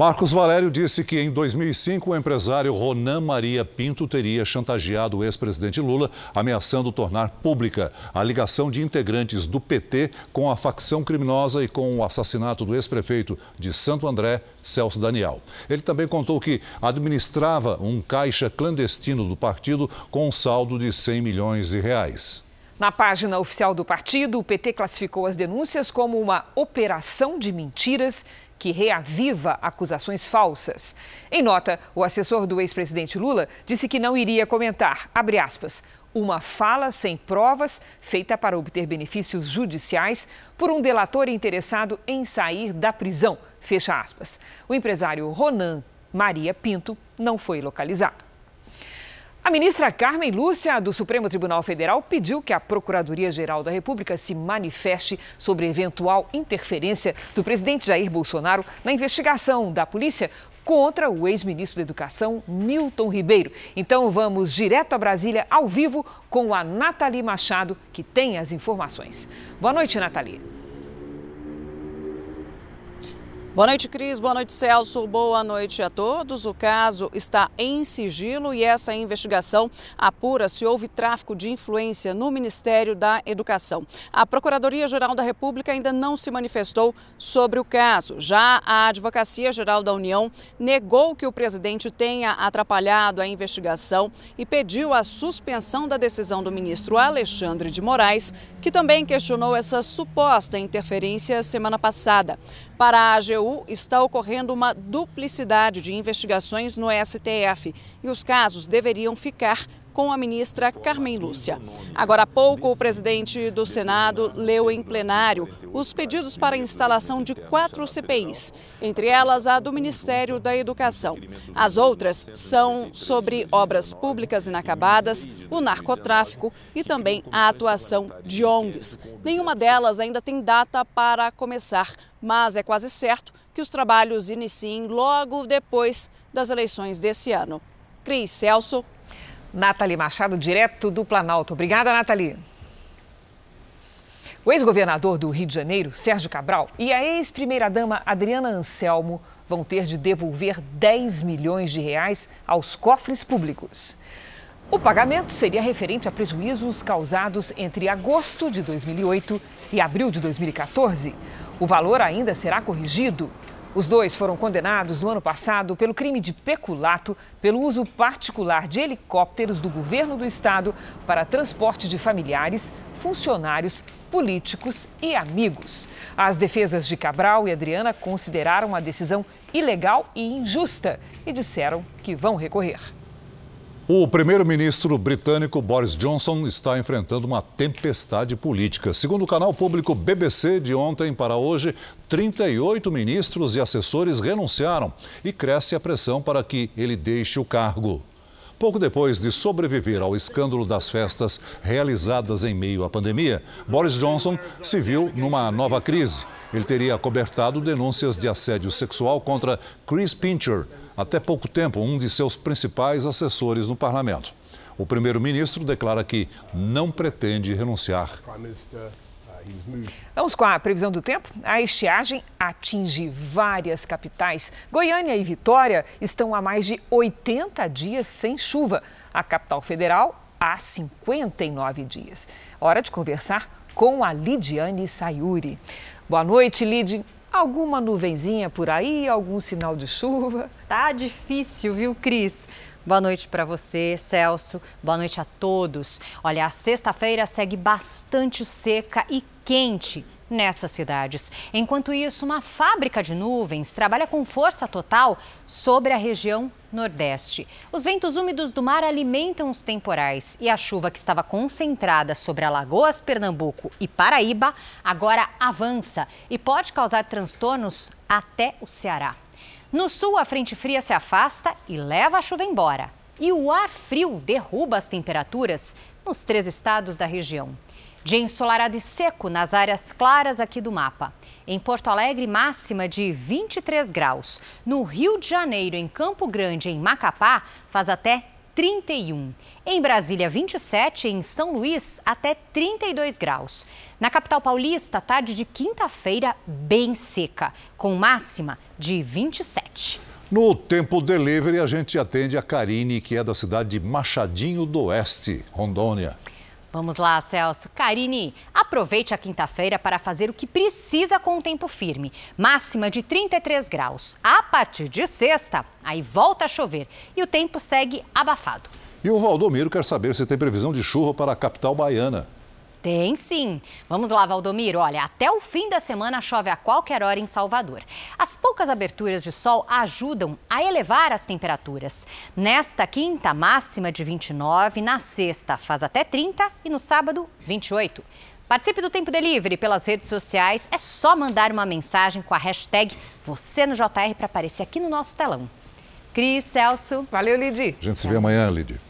[SPEAKER 3] Marcos Valério disse que em 2005 o empresário Ronan Maria Pinto teria chantageado o ex-presidente Lula, ameaçando tornar pública a ligação de integrantes do PT com a facção criminosa e com o assassinato do ex-prefeito de Santo André, Celso Daniel. Ele também contou que administrava um caixa clandestino do partido com um saldo de 100 milhões de reais.
[SPEAKER 2] Na página oficial do partido, o PT classificou as denúncias como uma operação de mentiras que reaviva acusações falsas. Em nota, o assessor do ex-presidente Lula disse que não iria comentar, abre aspas, uma fala sem provas feita para obter benefícios judiciais por um delator interessado em sair da prisão, fecha aspas. O empresário Ronan Maria Pinto não foi localizado. A ministra Carmen Lúcia, do Supremo Tribunal Federal, pediu que a Procuradoria-Geral da República se manifeste sobre eventual interferência do presidente Jair Bolsonaro na investigação da polícia contra o ex-ministro da Educação, Milton Ribeiro. Então vamos direto a Brasília, ao vivo, com a Nathalie Machado, que tem as informações. Boa noite, Nathalie.
[SPEAKER 43] Boa noite, Cris. Boa noite, Celso. Boa noite a todos. O caso está em sigilo e essa investigação apura se houve tráfico de influência no Ministério da Educação. A Procuradoria-Geral da República ainda não se manifestou sobre o caso. Já a Advocacia Geral da União negou que o presidente tenha atrapalhado a investigação e pediu a suspensão da decisão do ministro Alexandre de Moraes, que também questionou essa suposta interferência semana passada. Para a AGU, está ocorrendo uma duplicidade de investigações no STF e os casos deveriam ficar com a ministra Carmen Lúcia. Agora há pouco, o presidente do Senado leu em plenário os pedidos para a instalação de quatro CPIs, entre elas a do Ministério da Educação. As outras são sobre obras públicas inacabadas, o narcotráfico e também a atuação de ONGs. Nenhuma delas ainda tem data para começar, mas é quase certo que os trabalhos iniciem logo depois das eleições desse ano. Cris Celso,
[SPEAKER 2] Nathalie Machado, direto do Planalto. Obrigada, Nathalie. O ex-governador do Rio de Janeiro, Sérgio Cabral, e a ex-primeira-dama Adriana Anselmo vão ter de devolver 10 milhões de reais aos cofres públicos. O pagamento seria referente a prejuízos causados entre agosto de 2008 e abril de 2014. O valor ainda será corrigido os dois foram condenados no ano passado pelo crime de peculato pelo uso particular de helicópteros do governo do estado para transporte de familiares, funcionários, políticos e amigos. As defesas de Cabral e Adriana consideraram a decisão ilegal e injusta e disseram que vão recorrer.
[SPEAKER 3] O primeiro-ministro britânico Boris Johnson está enfrentando uma tempestade política. Segundo o canal público BBC, de ontem para hoje, 38 ministros e assessores renunciaram e cresce a pressão para que ele deixe o cargo. Pouco depois de sobreviver ao escândalo das festas realizadas em meio à pandemia, Boris Johnson se viu numa nova crise. Ele teria cobertado denúncias de assédio sexual contra Chris Pincher, até pouco tempo um de seus principais assessores no parlamento. O primeiro-ministro declara que não pretende renunciar.
[SPEAKER 2] Vamos com a previsão do tempo? A estiagem atinge várias capitais. Goiânia e Vitória estão há mais de 80 dias sem chuva. A capital federal, há 59 dias. Hora de conversar com a Lidiane Sayuri. Boa noite, Lid. Alguma nuvenzinha por aí, algum sinal de chuva?
[SPEAKER 44] Tá difícil, viu, Cris? Boa noite para você, Celso. Boa noite a todos. Olha, a sexta-feira segue bastante seca e quente nessas cidades. Enquanto isso, uma fábrica de nuvens trabalha com força total sobre a região Nordeste. Os ventos úmidos do mar alimentam os temporais e a chuva que estava concentrada sobre Alagoas, Pernambuco e Paraíba agora avança e pode causar transtornos até o Ceará. No sul, a frente fria se afasta e leva a chuva embora. E o ar frio derruba as temperaturas nos três estados da região. Dia ensolarado e seco nas áreas claras aqui do mapa. Em Porto Alegre, máxima de 23 graus. No Rio de Janeiro, em Campo Grande, em Macapá, faz até 31. Em Brasília, 27. Em São Luís, até 32 graus. Na capital paulista, tarde de quinta-feira, bem seca, com máxima de 27.
[SPEAKER 3] No Tempo Delivery, a gente atende a Karine, que é da cidade de Machadinho do Oeste, Rondônia.
[SPEAKER 44] Vamos lá, Celso. Karine, aproveite a quinta-feira para fazer o que precisa com o tempo firme. Máxima de 33 graus. A partir de sexta, aí volta a chover e o tempo segue abafado.
[SPEAKER 3] E o Valdomiro quer saber se tem previsão de chuva para a capital baiana.
[SPEAKER 44] Tem sim. Vamos lá, Valdomiro. Olha, até o fim da semana chove a qualquer hora em Salvador. As poucas aberturas de sol ajudam a elevar as temperaturas. Nesta quinta, máxima de 29, na sexta faz até 30 e no sábado, 28. Participe do Tempo Delivery pelas redes sociais. É só mandar uma mensagem com a hashtag você no JR para aparecer aqui no nosso telão. Cris, Celso.
[SPEAKER 2] Valeu, Lidi.
[SPEAKER 3] A gente se vê amanhã, Lidi.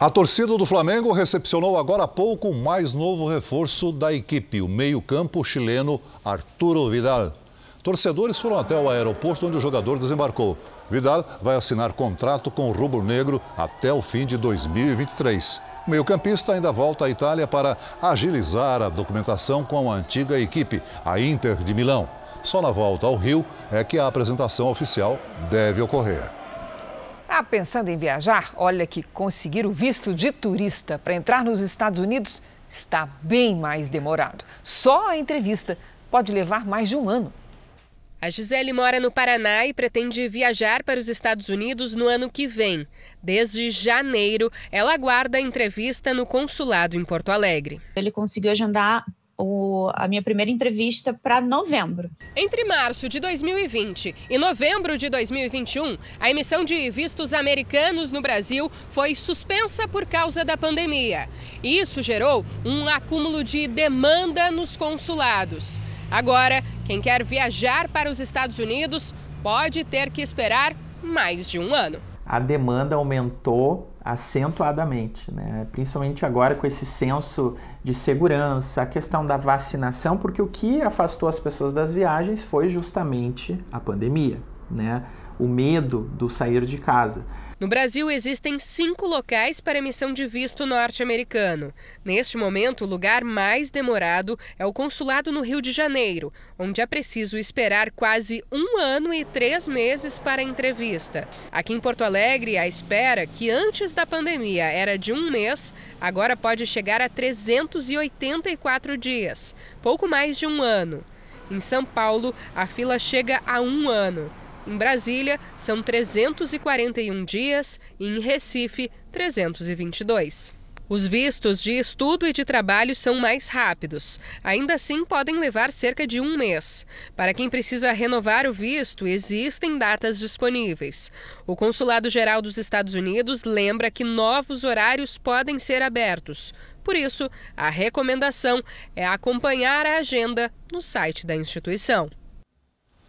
[SPEAKER 3] A torcida do Flamengo recepcionou agora há pouco o mais novo reforço da equipe, o meio-campo chileno Arturo Vidal. Torcedores foram até o aeroporto onde o jogador desembarcou. Vidal vai assinar contrato com o Rubro Negro até o fim de 2023. O meio-campista ainda volta à Itália para agilizar a documentação com a antiga equipe, a Inter de Milão. Só na volta ao Rio é que a apresentação oficial deve ocorrer.
[SPEAKER 2] Ah, pensando em viajar? Olha que conseguir o visto de turista para entrar nos Estados Unidos está bem mais demorado. Só a entrevista pode levar mais de um ano.
[SPEAKER 45] A Gisele mora no Paraná e pretende viajar para os Estados Unidos no ano que vem. Desde janeiro, ela aguarda a entrevista no consulado em Porto Alegre.
[SPEAKER 46] Ele conseguiu agendar o, a minha primeira entrevista para novembro.
[SPEAKER 45] Entre março de 2020 e novembro de 2021, a emissão de vistos americanos no Brasil foi suspensa por causa da pandemia. Isso gerou um acúmulo de demanda nos consulados. Agora, quem quer viajar para os Estados Unidos pode ter que esperar mais de um ano.
[SPEAKER 47] A demanda aumentou acentuadamente, né? principalmente agora com esse senso de segurança, a questão da vacinação, porque o que afastou as pessoas das viagens foi justamente a pandemia, né? o medo do sair de casa.
[SPEAKER 45] No Brasil, existem cinco locais para emissão de visto norte-americano. Neste momento, o lugar mais demorado é o consulado no Rio de Janeiro, onde é preciso esperar quase um ano e três meses para a entrevista. Aqui em Porto Alegre, a espera, que antes da pandemia era de um mês, agora pode chegar a 384 dias, pouco mais de um ano. Em São Paulo, a fila chega a um ano. Em Brasília, são 341 dias e em Recife, 322. Os vistos de estudo e de trabalho são mais rápidos. Ainda assim, podem levar cerca de um mês. Para quem precisa renovar o visto, existem datas disponíveis. O Consulado Geral dos Estados Unidos lembra que novos horários podem ser abertos. Por isso, a recomendação é acompanhar a agenda no site da instituição.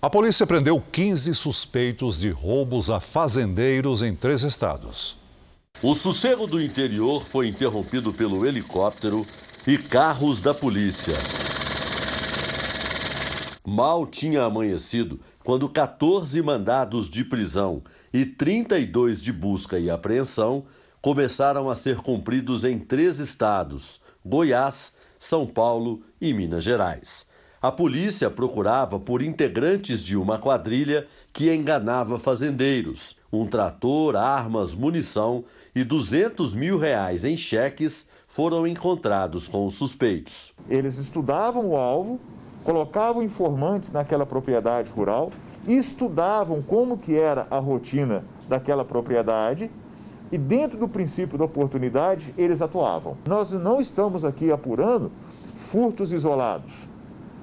[SPEAKER 3] A polícia prendeu 15 suspeitos de roubos a fazendeiros em três estados.
[SPEAKER 48] O sossego do interior foi interrompido pelo helicóptero e carros da polícia. Mal tinha amanhecido quando 14 mandados de prisão e 32 de busca e apreensão começaram a ser cumpridos em três estados: Goiás, São Paulo e Minas Gerais. A polícia procurava por integrantes de uma quadrilha que enganava fazendeiros. Um trator, armas, munição e 200 mil reais em cheques foram encontrados com os suspeitos.
[SPEAKER 49] Eles estudavam o alvo, colocavam informantes naquela propriedade rural, estudavam como que era a rotina daquela propriedade e dentro do princípio da oportunidade eles atuavam. Nós não estamos aqui apurando furtos isolados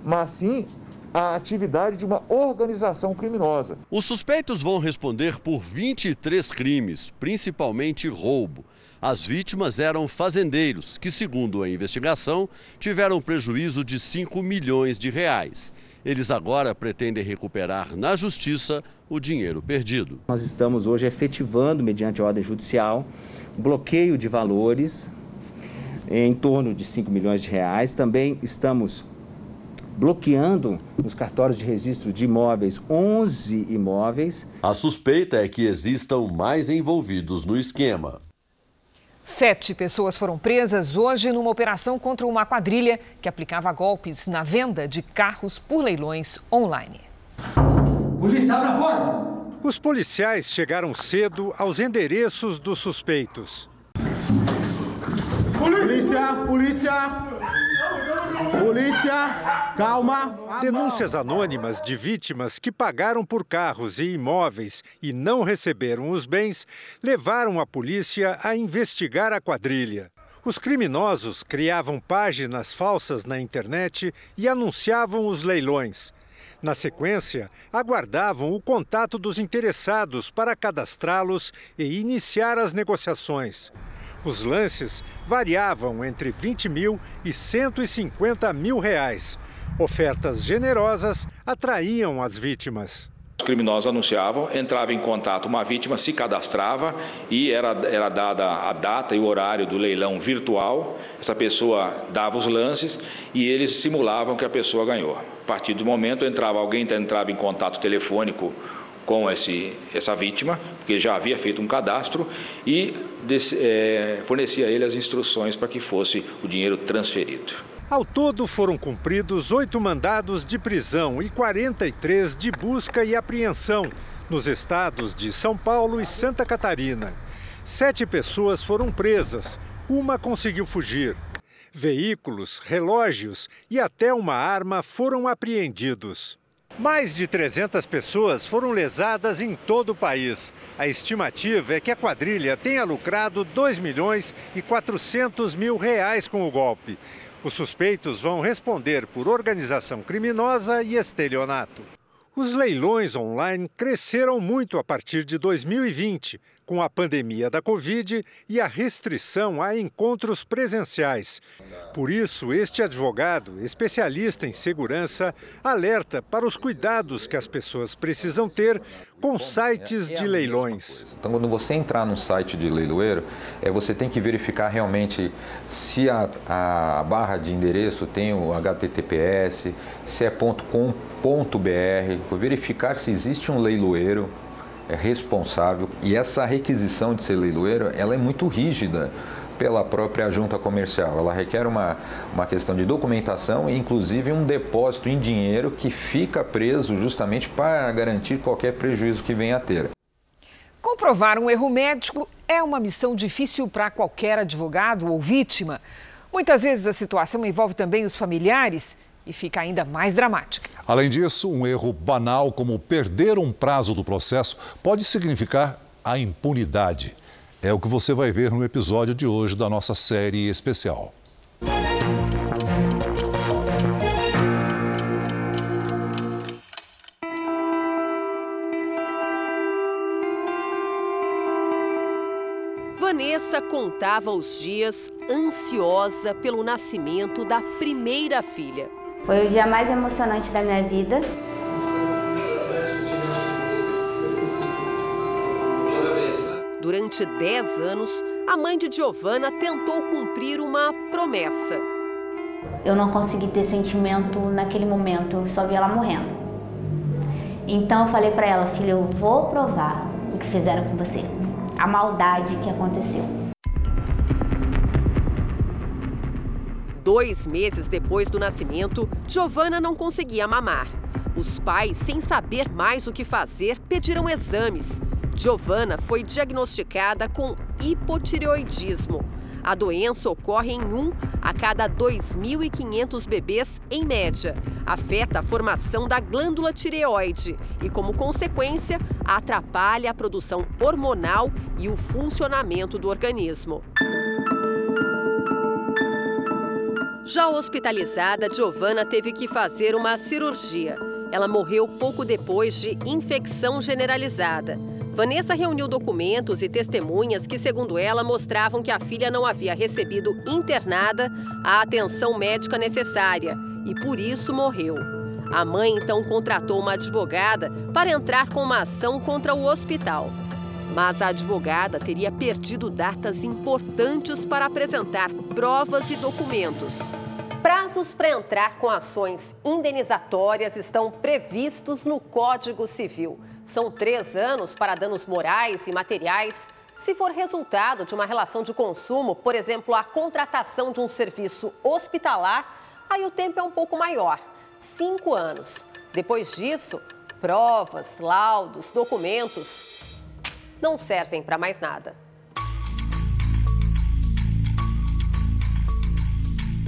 [SPEAKER 49] mas sim a atividade de uma organização criminosa.
[SPEAKER 48] Os suspeitos vão responder por 23 crimes, principalmente roubo. As vítimas eram fazendeiros, que, segundo a investigação, tiveram prejuízo de 5 milhões de reais. Eles agora pretendem recuperar na justiça o dinheiro perdido.
[SPEAKER 50] Nós estamos hoje efetivando, mediante ordem judicial, bloqueio de valores em torno de 5 milhões de reais. Também estamos bloqueando nos cartórios de registro de imóveis 11 imóveis.
[SPEAKER 48] A suspeita é que existam mais envolvidos no esquema.
[SPEAKER 2] Sete pessoas foram presas hoje numa operação contra uma quadrilha que aplicava golpes na venda de carros por leilões online.
[SPEAKER 51] Polícia, abre a porta! Os policiais chegaram cedo aos endereços dos suspeitos.
[SPEAKER 52] Polícia! Polícia! Polícia, calma.
[SPEAKER 51] Denúncias anônimas de vítimas que pagaram por carros e imóveis e não receberam os bens levaram a polícia a investigar a quadrilha. Os criminosos criavam páginas falsas na internet e anunciavam os leilões. Na sequência, aguardavam o contato dos interessados para cadastrá-los e iniciar as negociações. Os lances variavam entre 20 mil e 150 mil reais. Ofertas generosas atraíam as vítimas.
[SPEAKER 53] Os criminosos anunciavam, entrava em contato uma vítima, se cadastrava e era, era dada a data e o horário do leilão virtual. Essa pessoa dava os lances e eles simulavam que a pessoa ganhou. A partir do momento entrava alguém entrava em contato telefônico com esse, essa vítima, porque já havia feito um cadastro e é, fornecia a ele as instruções para que fosse o dinheiro transferido.
[SPEAKER 51] Ao todo, foram cumpridos oito mandados de prisão e 43 de busca e apreensão nos estados de São Paulo e Santa Catarina. Sete pessoas foram presas, uma conseguiu fugir. Veículos, relógios e até uma arma foram apreendidos. Mais de 300 pessoas foram lesadas em todo o país. A estimativa é que a quadrilha tenha lucrado 2 milhões e 400 mil reais com o golpe. Os suspeitos vão responder por organização criminosa e estelionato. Os leilões online cresceram muito a partir de 2020, com a pandemia da Covid e a restrição a encontros presenciais. Por isso, este advogado, especialista em segurança, alerta para os cuidados que as pessoas precisam ter com sites de leilões.
[SPEAKER 54] Então, quando você entrar num site de leiloeiro, é, você tem que verificar realmente se a, a barra de endereço tem o HTTPS, se é .com.br, verificar se existe um leiloeiro responsável e essa requisição de ser leiloeiro ela é muito rígida pela própria junta comercial. Ela requer uma, uma questão de documentação e inclusive um depósito em dinheiro que fica preso justamente para garantir qualquer prejuízo que venha a ter.
[SPEAKER 2] Comprovar um erro médico é uma missão difícil para qualquer advogado ou vítima. Muitas vezes a situação envolve também os familiares e fica ainda mais dramática.
[SPEAKER 3] Além disso, um erro banal como perder um prazo do processo pode significar a impunidade. É o que você vai ver no episódio de hoje da nossa série especial.
[SPEAKER 55] Vanessa contava os dias ansiosa pelo nascimento da primeira filha.
[SPEAKER 56] Foi o dia mais emocionante da minha vida.
[SPEAKER 55] Durante 10 anos, a mãe de Giovanna tentou cumprir uma promessa.
[SPEAKER 56] Eu não consegui ter sentimento naquele momento, eu só vi ela morrendo. Então eu falei para ela, filha, eu vou provar o que fizeram com você, a maldade que aconteceu.
[SPEAKER 55] Dois meses depois do nascimento, Giovanna não conseguia mamar. Os pais, sem saber mais o que fazer, pediram exames. Giovanna foi diagnosticada com hipotireoidismo. A doença ocorre em um a cada 2.500 bebês em média. Afeta a formação da glândula tireoide e, como consequência, atrapalha a produção hormonal e o funcionamento do organismo. Já hospitalizada, Giovanna teve que fazer uma cirurgia. Ela morreu pouco depois de infecção generalizada. Vanessa reuniu documentos e testemunhas que, segundo ela, mostravam que a filha não havia recebido internada a atenção médica necessária e por isso morreu. A mãe então contratou uma advogada para entrar com uma ação contra o hospital. Mas a advogada teria perdido datas importantes para apresentar provas e documentos. Prazos para entrar com ações indenizatórias estão previstos no Código Civil. São três anos para danos morais e materiais. Se for resultado de uma relação de consumo, por exemplo, a contratação de um serviço hospitalar, aí o tempo é um pouco maior cinco anos. Depois disso, provas, laudos, documentos não servem para mais nada.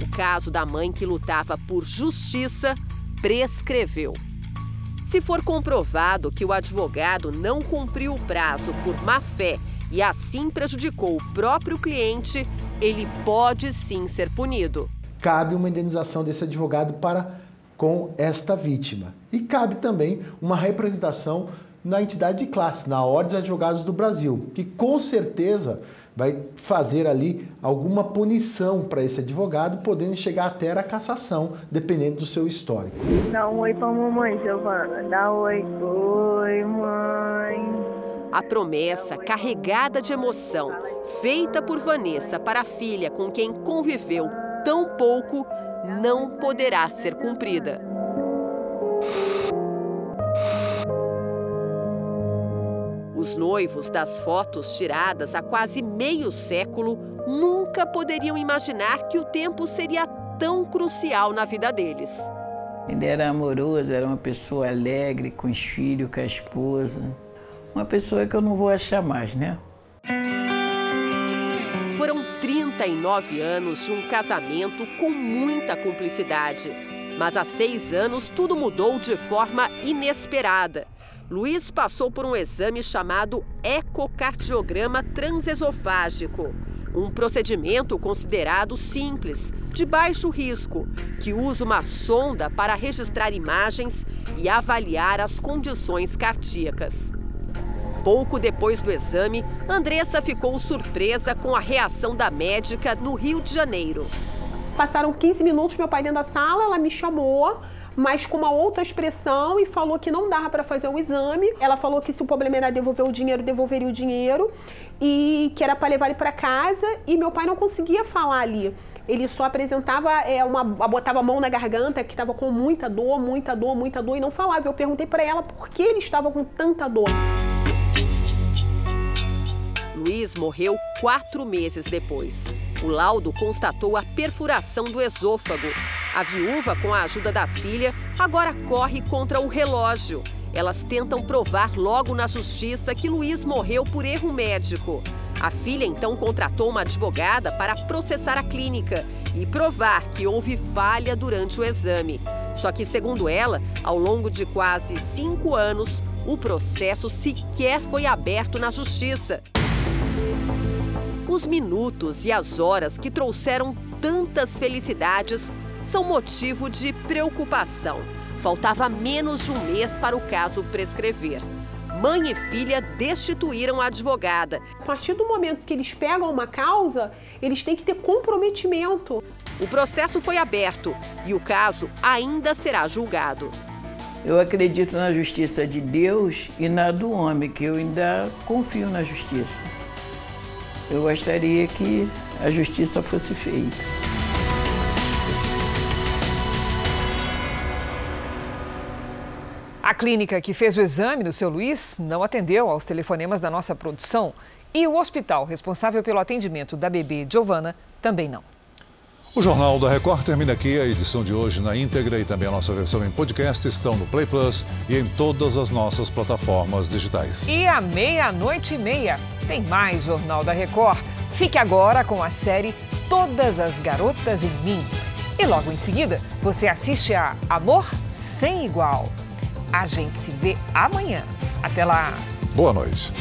[SPEAKER 55] O caso da mãe que lutava por justiça prescreveu. Se for comprovado que o advogado não cumpriu o prazo por má fé e assim prejudicou o próprio cliente, ele pode sim ser punido.
[SPEAKER 57] Cabe uma indenização desse advogado para com esta vítima. E cabe também uma representação na entidade de classe, na Ordem dos Advogados do Brasil, que com certeza vai fazer ali alguma punição para esse advogado, podendo chegar até a cassação, dependendo do seu histórico.
[SPEAKER 58] Dá um oi para a mamãe, Giovana. Dá um oi. Oi, mãe.
[SPEAKER 55] A promessa carregada de emoção, feita por Vanessa para a filha com quem conviveu tão pouco, não poderá ser cumprida. Os noivos das fotos tiradas há quase meio século nunca poderiam imaginar que o tempo seria tão crucial na vida deles.
[SPEAKER 59] Ele era amoroso, era uma pessoa alegre, com os filhos, com a esposa. Uma pessoa que eu não vou achar mais, né?
[SPEAKER 55] Foram 39 anos de um casamento com muita cumplicidade. Mas há seis anos tudo mudou de forma inesperada. Luiz passou por um exame chamado ecocardiograma transesofágico, um procedimento considerado simples, de baixo risco, que usa uma sonda para registrar imagens e avaliar as condições cardíacas. Pouco depois do exame, Andressa ficou surpresa com a reação da médica no Rio de Janeiro.
[SPEAKER 60] Passaram 15 minutos, meu pai dentro da sala, ela me chamou mas com uma outra expressão e falou que não dava para fazer o exame. Ela falou que se o problema era devolver o dinheiro, devolveria o dinheiro e que era para levar ele para casa e meu pai não conseguia falar ali. Ele só apresentava é, uma, botava a mão na garganta, que estava com muita dor, muita dor, muita dor e não falava. Eu perguntei para ela por que ele estava com tanta dor.
[SPEAKER 55] Luiz morreu quatro meses depois. O laudo constatou a perfuração do esôfago. A viúva, com a ajuda da filha, agora corre contra o relógio. Elas tentam provar logo na justiça que Luiz morreu por erro médico. A filha então contratou uma advogada para processar a clínica e provar que houve falha durante o exame. Só que, segundo ela, ao longo de quase cinco anos, o processo sequer foi aberto na justiça. Os minutos e as horas que trouxeram tantas felicidades são motivo de preocupação. Faltava menos de um mês para o caso prescrever. Mãe e filha destituíram a advogada.
[SPEAKER 60] A partir do momento que eles pegam uma causa, eles têm que ter comprometimento.
[SPEAKER 55] O processo foi aberto e o caso ainda será julgado.
[SPEAKER 59] Eu acredito na justiça de Deus e na do homem, que eu ainda confio na justiça. Eu gostaria que a justiça fosse feita.
[SPEAKER 2] A clínica que fez o exame do seu Luiz não atendeu aos telefonemas da nossa produção e o hospital responsável pelo atendimento da bebê Giovana também não.
[SPEAKER 3] O Jornal da Record termina aqui. A edição de hoje na íntegra e também a nossa versão em podcast estão no Play Plus e em todas as nossas plataformas digitais.
[SPEAKER 2] E à meia-noite e meia tem mais Jornal da Record. Fique agora com a série Todas as Garotas em Mim. E logo em seguida, você assiste a Amor Sem Igual. A gente se vê amanhã. Até lá.
[SPEAKER 3] Boa noite.